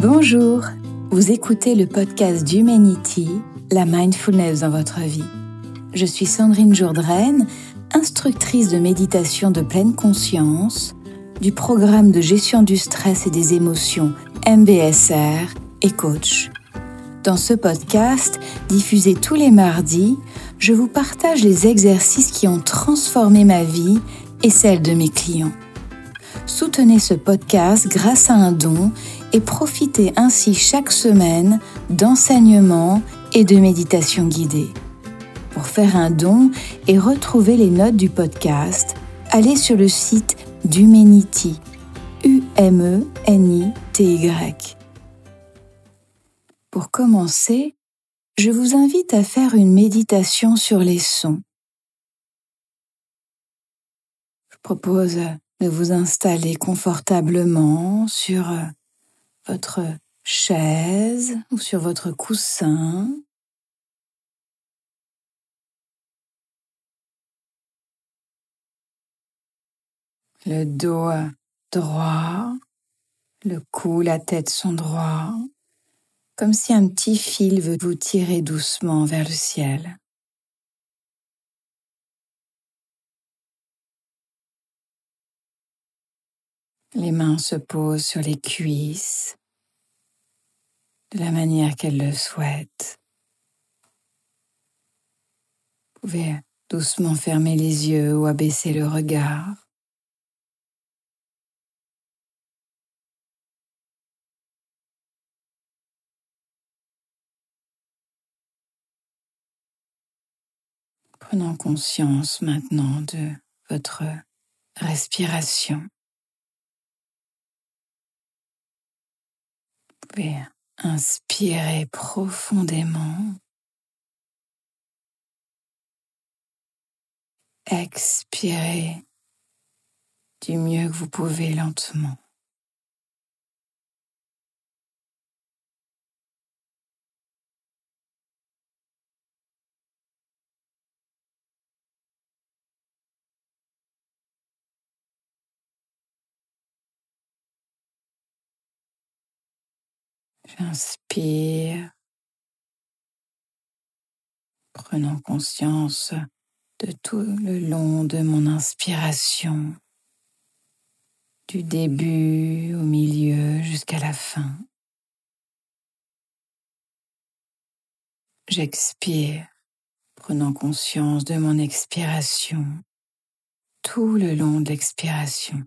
Bonjour, vous écoutez le podcast d'Humanity, la mindfulness dans votre vie. Je suis Sandrine Jourdraine, instructrice de méditation de pleine conscience du programme de gestion du stress et des émotions MBSR et coach. Dans ce podcast, diffusé tous les mardis, je vous partage les exercices qui ont transformé ma vie et celle de mes clients. Soutenez ce podcast grâce à un don et profitez ainsi chaque semaine d'enseignements et de méditations guidées. Pour faire un don et retrouver les notes du podcast, allez sur le site d'Humanity, U-M-E-N-I-T-Y. Pour commencer, je vous invite à faire une méditation sur les sons. Je propose de vous installer confortablement sur votre chaise ou sur votre coussin. Le dos droit, le cou, la tête sont droits, comme si un petit fil veut vous tirer doucement vers le ciel. Les mains se posent sur les cuisses de la manière qu'elles le souhaitent. Vous pouvez doucement fermer les yeux ou abaisser le regard. Prenons conscience maintenant de votre respiration. Pouvez inspirer profondément. Expirez du mieux que vous pouvez lentement. J'inspire, prenant conscience de tout le long de mon inspiration, du début au milieu jusqu'à la fin. J'expire, prenant conscience de mon expiration tout le long de l'expiration.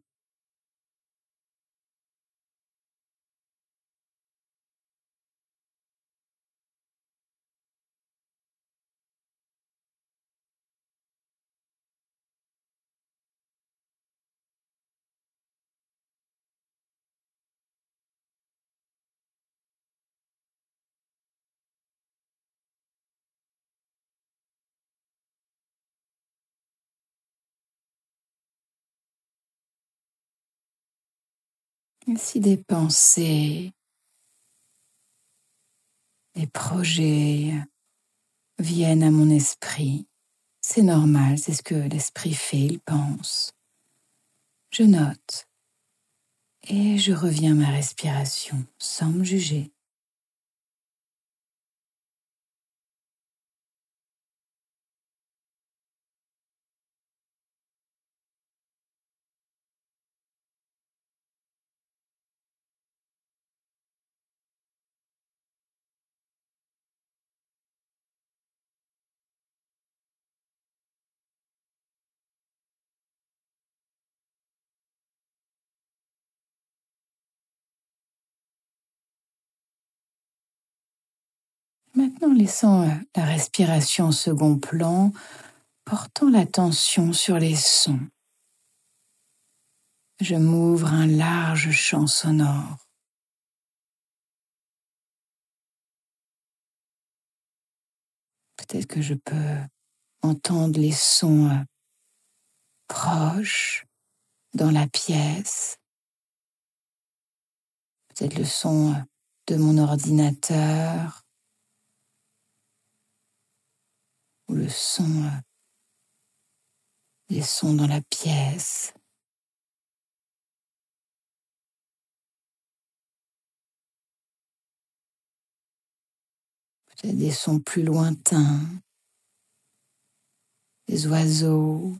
Si des pensées, des projets viennent à mon esprit, c'est normal, c'est ce que l'esprit fait, il pense. Je note et je reviens à ma respiration sans me juger. Maintenant, laissant euh, la respiration au second plan, portant l'attention sur les sons. Je m'ouvre un large champ sonore. Peut-être que je peux entendre les sons euh, proches dans la pièce. Peut-être le son euh, de mon ordinateur ou le son, euh, les sons dans la pièce. Peut-être des sons plus lointains, des oiseaux,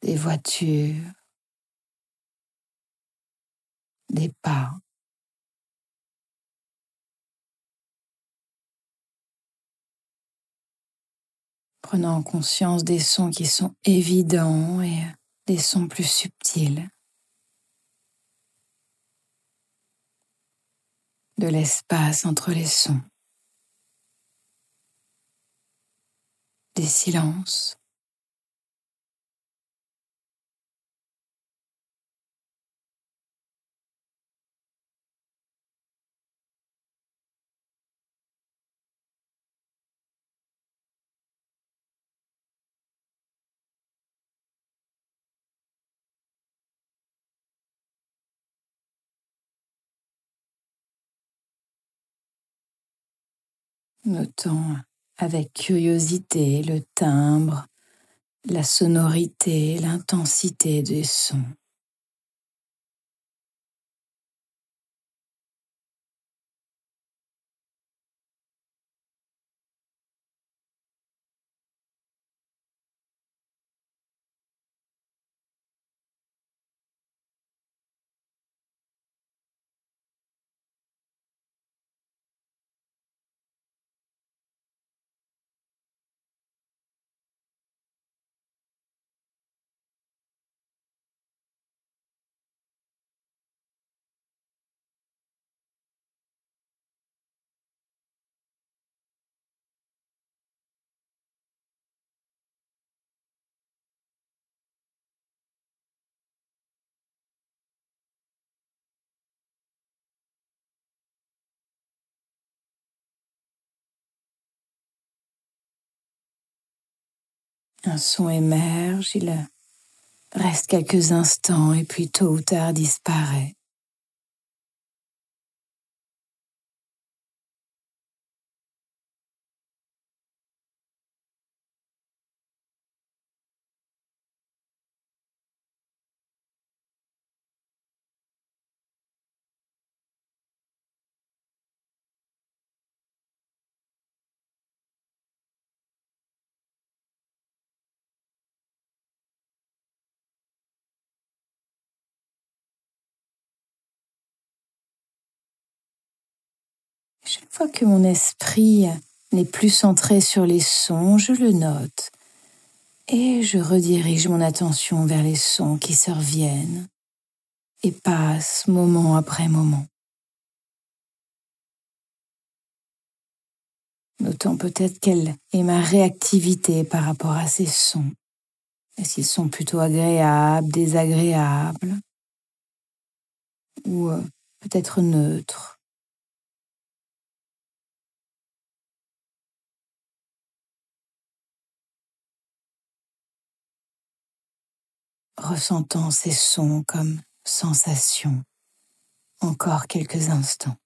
des voitures, des pas. Prenant conscience des sons qui sont évidents et des sons plus subtils. De l'espace entre les sons. Des silences. Notons avec curiosité le timbre, la sonorité, l'intensité des sons. Un son émerge, il reste quelques instants et puis tôt ou tard disparaît. Chaque fois que mon esprit n'est plus centré sur les sons, je le note et je redirige mon attention vers les sons qui se reviennent et passent moment après moment. Notant peut-être quelle est ma réactivité par rapport à ces sons. Est-ce qu'ils sont plutôt agréables, désagréables ou euh, peut-être neutres? Ressentant ces sons comme sensations encore quelques instants.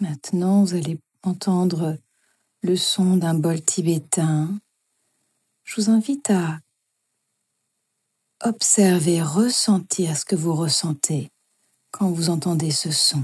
Maintenant, vous allez entendre le son d'un bol tibétain. Je vous invite à observer, ressentir ce que vous ressentez quand vous entendez ce son.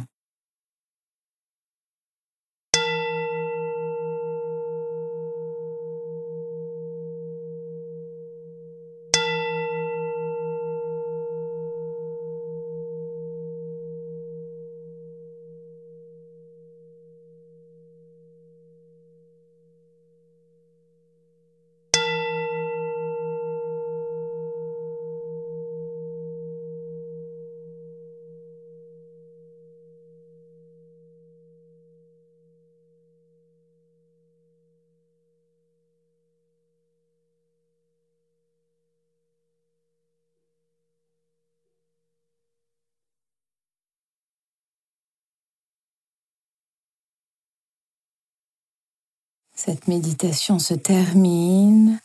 Cette méditation se termine.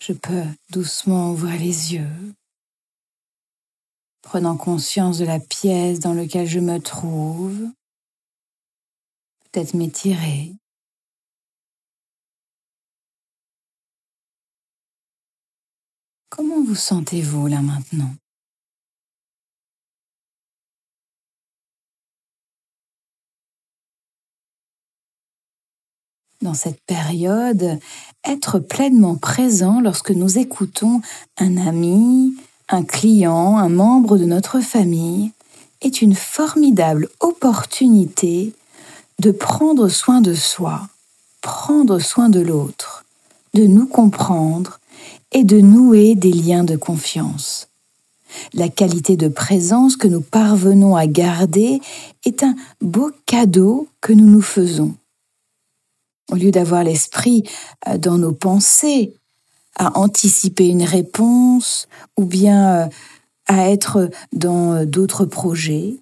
Je peux doucement ouvrir les yeux, prenant conscience de la pièce dans laquelle je me trouve, peut-être m'étirer. Comment vous sentez-vous là maintenant? Dans cette période, être pleinement présent lorsque nous écoutons un ami, un client, un membre de notre famille est une formidable opportunité de prendre soin de soi, prendre soin de l'autre, de nous comprendre et de nouer des liens de confiance. La qualité de présence que nous parvenons à garder est un beau cadeau que nous nous faisons. Au lieu d'avoir l'esprit euh, dans nos pensées, à anticiper une réponse ou bien euh, à être dans euh, d'autres projets,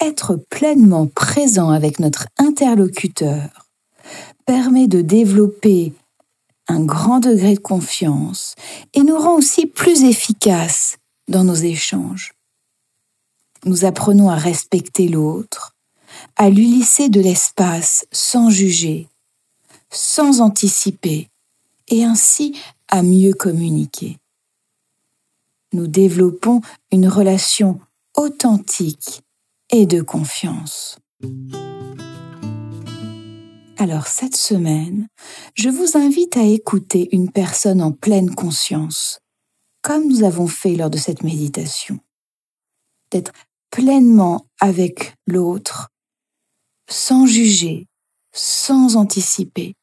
être pleinement présent avec notre interlocuteur permet de développer un grand degré de confiance et nous rend aussi plus efficaces dans nos échanges. Nous apprenons à respecter l'autre, à lui laisser de l'espace sans juger, sans anticiper, et ainsi à mieux communiquer. Nous développons une relation authentique et de confiance. Alors cette semaine, je vous invite à écouter une personne en pleine conscience, comme nous avons fait lors de cette méditation, d'être pleinement avec l'autre, sans juger, sans anticiper,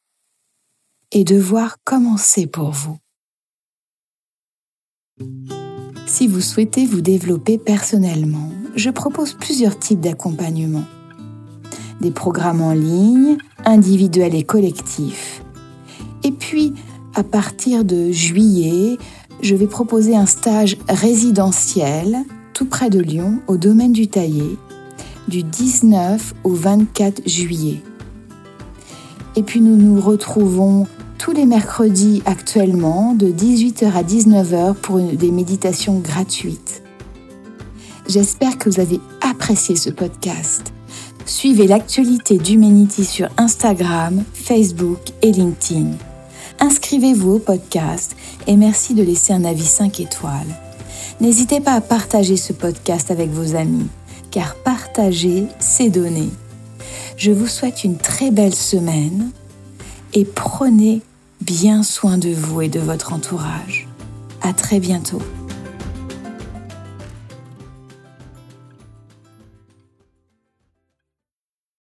et de voir comment c'est pour vous. Si vous souhaitez vous développer personnellement, je propose plusieurs types d'accompagnement. Des programmes en ligne, individuels et collectifs. Et puis, à partir de juillet, je vais proposer un stage résidentiel tout près de Lyon, au domaine du Taillé, du 19 au 24 juillet. Et puis nous nous retrouvons tous les mercredis actuellement de 18h à 19h pour des méditations gratuites. J'espère que vous avez apprécié ce podcast. Suivez l'actualité d'Humanity sur Instagram, Facebook et LinkedIn. Inscrivez-vous au podcast et merci de laisser un avis 5 étoiles. N'hésitez pas à partager ce podcast avec vos amis, car partager, c'est donner. Je vous souhaite une très belle semaine et prenez bien soin de vous et de votre entourage. À très bientôt.